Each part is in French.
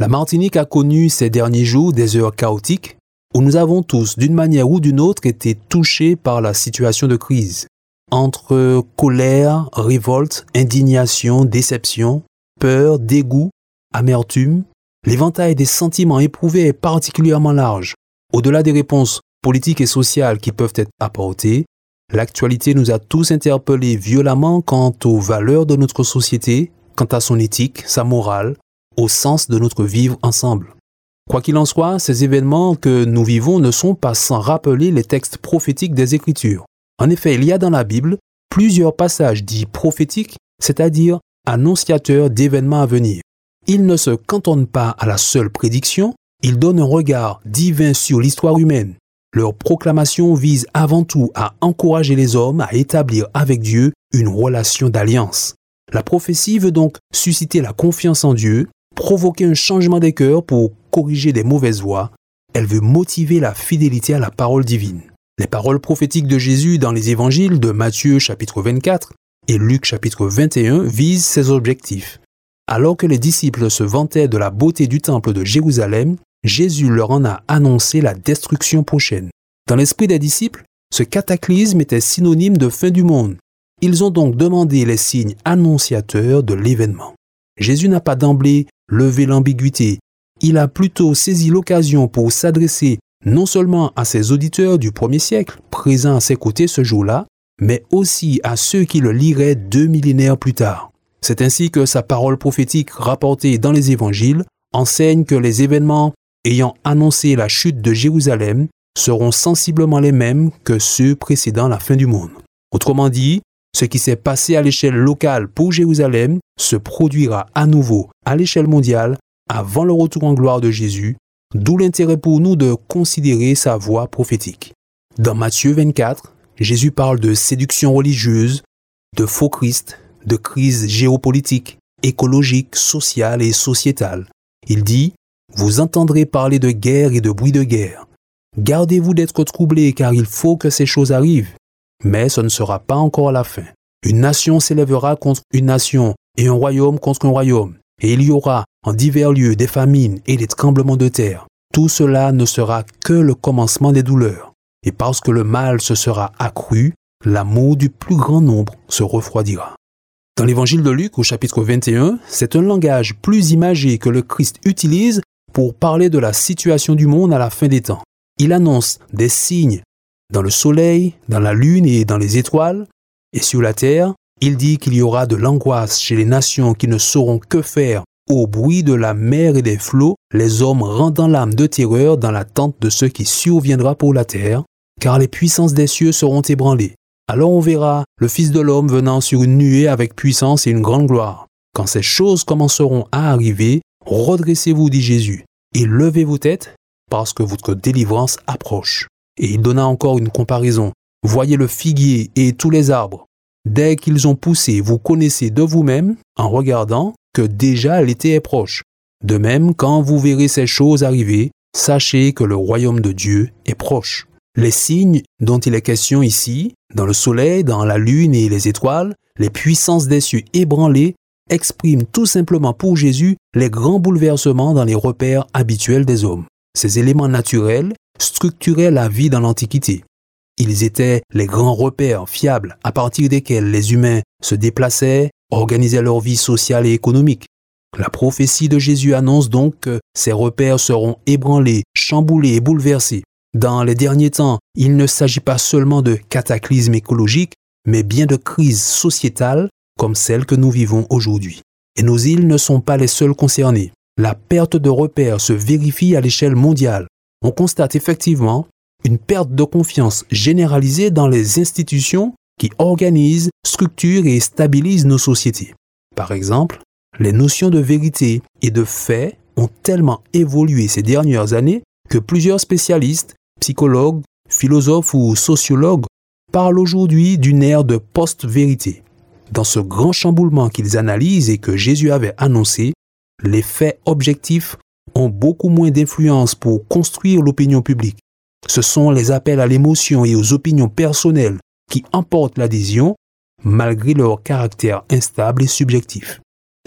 La Martinique a connu ces derniers jours des heures chaotiques où nous avons tous, d'une manière ou d'une autre, été touchés par la situation de crise. Entre colère, révolte, indignation, déception, peur, dégoût, amertume, l'éventail des sentiments éprouvés est particulièrement large. Au-delà des réponses politiques et sociales qui peuvent être apportées, l'actualité nous a tous interpellés violemment quant aux valeurs de notre société, quant à son éthique, sa morale, au sens de notre vivre ensemble. Quoi qu'il en soit, ces événements que nous vivons ne sont pas sans rappeler les textes prophétiques des Écritures. En effet, il y a dans la Bible plusieurs passages dits prophétiques, c'est-à-dire annonciateurs d'événements à venir. Ils ne se cantonnent pas à la seule prédiction, ils donnent un regard divin sur l'histoire humaine. Leur proclamation vise avant tout à encourager les hommes à établir avec Dieu une relation d'alliance. La prophétie veut donc susciter la confiance en Dieu, provoquer un changement des cœurs pour corriger des mauvaises voies. Elle veut motiver la fidélité à la parole divine. Les paroles prophétiques de Jésus dans les évangiles de Matthieu chapitre 24 et Luc chapitre 21 visent ces objectifs. Alors que les disciples se vantaient de la beauté du temple de Jérusalem, Jésus leur en a annoncé la destruction prochaine. Dans l'esprit des disciples, ce cataclysme était synonyme de fin du monde. Ils ont donc demandé les signes annonciateurs de l'événement. Jésus n'a pas d'emblée levé l'ambiguïté, il a plutôt saisi l'occasion pour s'adresser non seulement à ses auditeurs du premier siècle, présents à ses côtés ce jour-là, mais aussi à ceux qui le liraient deux millénaires plus tard. C'est ainsi que sa parole prophétique rapportée dans les évangiles enseigne que les événements ayant annoncé la chute de Jérusalem seront sensiblement les mêmes que ceux précédant la fin du monde. Autrement dit, ce qui s'est passé à l'échelle locale pour Jérusalem se produira à nouveau à l'échelle mondiale avant le retour en gloire de Jésus, d'où l'intérêt pour nous de considérer sa voix prophétique. Dans Matthieu 24, Jésus parle de séduction religieuse, de faux Christ, de crise géopolitique, écologique, sociale et sociétale. Il dit, Vous entendrez parler de guerre et de bruit de guerre. Gardez-vous d'être troublés car il faut que ces choses arrivent. Mais ce ne sera pas encore la fin. Une nation s'élèvera contre une nation et un royaume contre un royaume. Et il y aura en divers lieux des famines et des tremblements de terre. Tout cela ne sera que le commencement des douleurs. Et parce que le mal se sera accru, l'amour du plus grand nombre se refroidira. Dans l'évangile de Luc au chapitre 21, c'est un langage plus imagé que le Christ utilise pour parler de la situation du monde à la fin des temps. Il annonce des signes dans le soleil, dans la lune et dans les étoiles, et sur la terre, il dit qu'il y aura de l'angoisse chez les nations qui ne sauront que faire au bruit de la mer et des flots, les hommes rendant l'âme de terreur dans l'attente de ce qui surviendra pour la terre, car les puissances des cieux seront ébranlées. Alors on verra le Fils de l'homme venant sur une nuée avec puissance et une grande gloire. Quand ces choses commenceront à arriver, redressez-vous, dit Jésus, et levez vos têtes, parce que votre délivrance approche. Et il donna encore une comparaison. Voyez le figuier et tous les arbres. Dès qu'ils ont poussé, vous connaissez de vous-même, en regardant, que déjà l'été est proche. De même, quand vous verrez ces choses arriver, sachez que le royaume de Dieu est proche. Les signes dont il est question ici, dans le soleil, dans la lune et les étoiles, les puissances des cieux ébranlées, expriment tout simplement pour Jésus les grands bouleversements dans les repères habituels des hommes. Ces éléments naturels structuraient la vie dans l'Antiquité. Ils étaient les grands repères fiables à partir desquels les humains se déplaçaient, organisaient leur vie sociale et économique. La prophétie de Jésus annonce donc que ces repères seront ébranlés, chamboulés et bouleversés. Dans les derniers temps, il ne s'agit pas seulement de cataclysmes écologiques, mais bien de crises sociétales comme celle que nous vivons aujourd'hui. Et nos îles ne sont pas les seules concernées. La perte de repères se vérifie à l'échelle mondiale. On constate effectivement une perte de confiance généralisée dans les institutions qui organisent, structurent et stabilisent nos sociétés. Par exemple, les notions de vérité et de fait ont tellement évolué ces dernières années que plusieurs spécialistes, psychologues, philosophes ou sociologues parlent aujourd'hui d'une ère de post-vérité. Dans ce grand chamboulement qu'ils analysent et que Jésus avait annoncé, les faits objectifs ont beaucoup moins d'influence pour construire l'opinion publique. Ce sont les appels à l'émotion et aux opinions personnelles qui emportent l'adhésion malgré leur caractère instable et subjectif.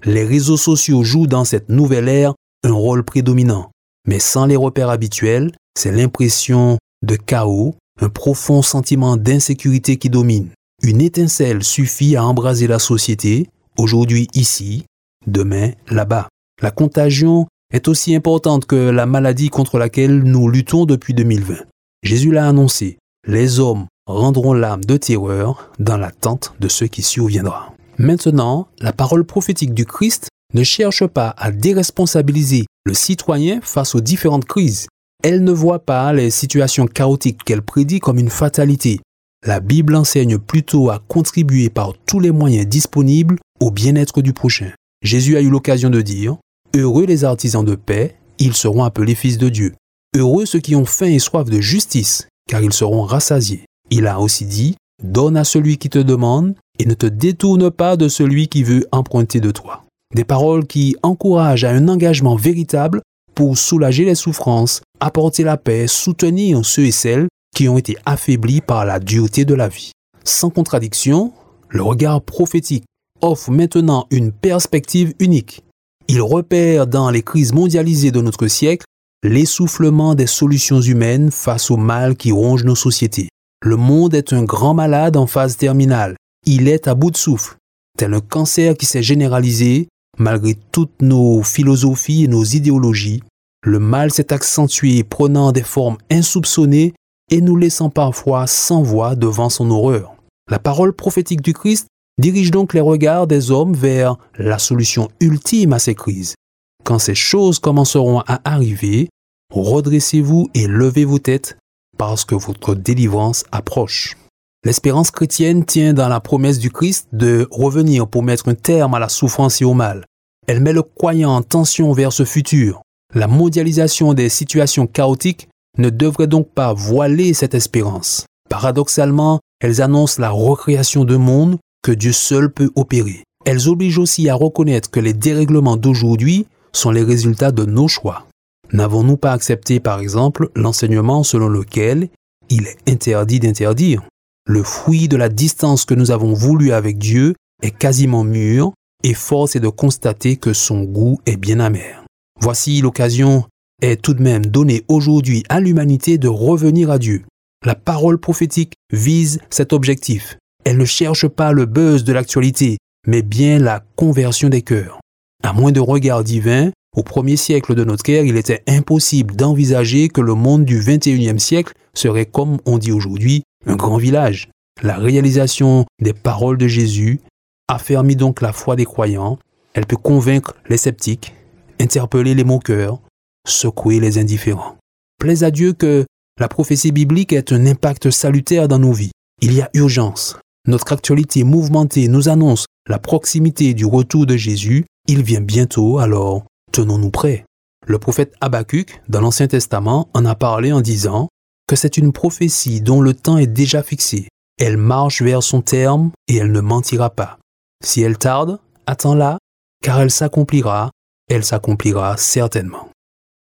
Les réseaux sociaux jouent dans cette nouvelle ère un rôle prédominant, mais sans les repères habituels, c'est l'impression de chaos, un profond sentiment d'insécurité qui domine. Une étincelle suffit à embraser la société, aujourd'hui ici, demain là-bas. La contagion est aussi importante que la maladie contre laquelle nous luttons depuis 2020. Jésus l'a annoncé, les hommes rendront l'âme de terreur dans l'attente de ce qui surviendra. Maintenant, la parole prophétique du Christ ne cherche pas à déresponsabiliser le citoyen face aux différentes crises. Elle ne voit pas les situations chaotiques qu'elle prédit comme une fatalité. La Bible enseigne plutôt à contribuer par tous les moyens disponibles au bien-être du prochain. Jésus a eu l'occasion de dire Heureux les artisans de paix, ils seront appelés fils de Dieu. Heureux ceux qui ont faim et soif de justice, car ils seront rassasiés. Il a aussi dit Donne à celui qui te demande et ne te détourne pas de celui qui veut emprunter de toi. Des paroles qui encouragent à un engagement véritable pour soulager les souffrances, apporter la paix, soutenir ceux et celles qui ont été affaiblis par la dureté de la vie. Sans contradiction, le regard prophétique offre maintenant une perspective unique. Il repère dans les crises mondialisées de notre siècle l'essoufflement des solutions humaines face au mal qui ronge nos sociétés. Le monde est un grand malade en phase terminale. Il est à bout de souffle, tel un cancer qui s'est généralisé malgré toutes nos philosophies et nos idéologies. Le mal s'est accentué, prenant des formes insoupçonnées et nous laissant parfois sans voix devant son horreur. La parole prophétique du Christ dirige donc les regards des hommes vers la solution ultime à ces crises. Quand ces choses commenceront à arriver, redressez-vous et levez vos têtes parce que votre délivrance approche. L'espérance chrétienne tient dans la promesse du Christ de revenir pour mettre un terme à la souffrance et au mal. Elle met le croyant en tension vers ce futur. La mondialisation des situations chaotiques ne devrait donc pas voiler cette espérance. Paradoxalement, elles annoncent la recréation de monde que Dieu seul peut opérer. Elles obligent aussi à reconnaître que les dérèglements d'aujourd'hui sont les résultats de nos choix. N'avons-nous pas accepté, par exemple, l'enseignement selon lequel il est interdit d'interdire? Le fruit de la distance que nous avons voulu avec Dieu est quasiment mûr et force est de constater que son goût est bien amer. Voici l'occasion est tout de même donnée aujourd'hui à l'humanité de revenir à Dieu. La parole prophétique vise cet objectif. Elle ne cherche pas le buzz de l'actualité, mais bien la conversion des cœurs. À moins de regard divin, au premier siècle de notre ère, il était impossible d'envisager que le monde du 21e siècle serait, comme on dit aujourd'hui, un grand village. La réalisation des paroles de Jésus affermit donc la foi des croyants, elle peut convaincre les sceptiques, interpeller les moqueurs, secouer les indifférents. Plaise à Dieu que la prophétie biblique ait un impact salutaire dans nos vies. Il y a urgence. Notre actualité mouvementée nous annonce la proximité du retour de Jésus. Il vient bientôt, alors tenons-nous prêts. Le prophète Habakkuk, dans l'Ancien Testament, en a parlé en disant que c'est une prophétie dont le temps est déjà fixé. Elle marche vers son terme et elle ne mentira pas. Si elle tarde, attends-la, car elle s'accomplira, elle s'accomplira certainement.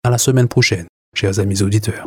À la semaine prochaine, chers amis auditeurs.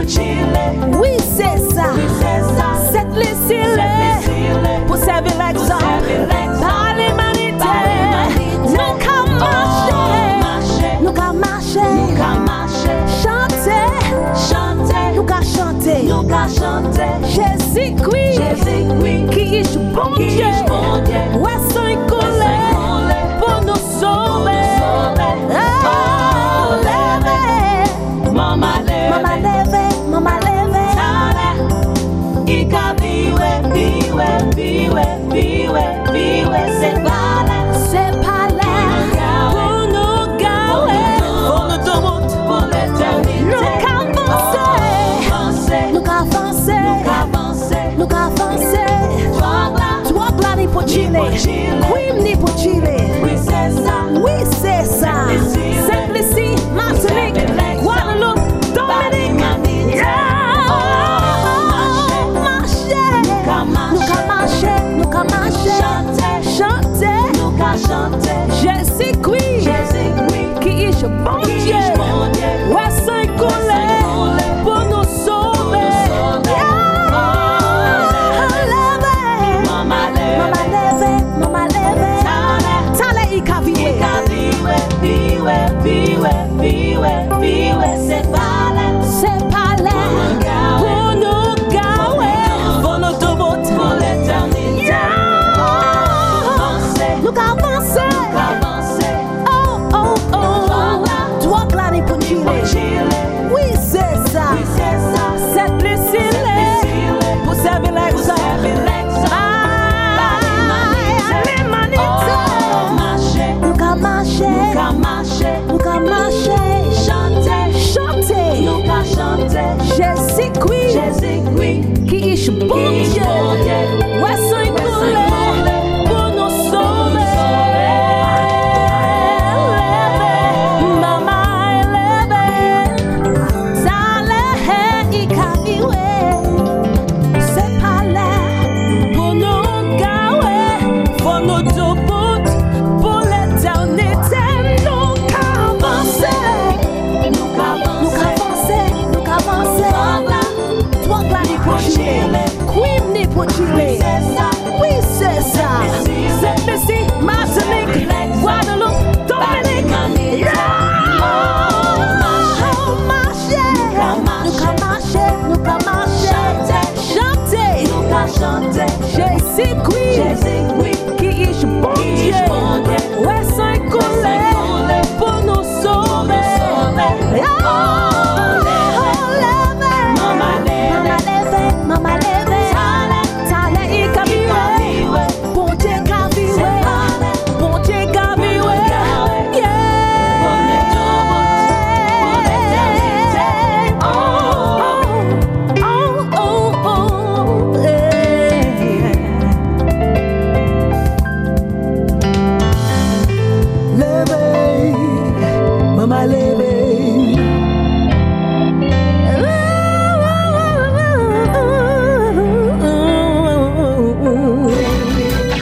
Oui, c'est ça. Cette blessure, pour servir l'exemple. Par l'humanité, nous qu'à oh, marcher. Nous qu'à marcher. Chanter. Nous qu'à chanter. Nous qu'à chanter. Jésus-Christ. Qui est bon, bon Dieu. 辛苦。梦想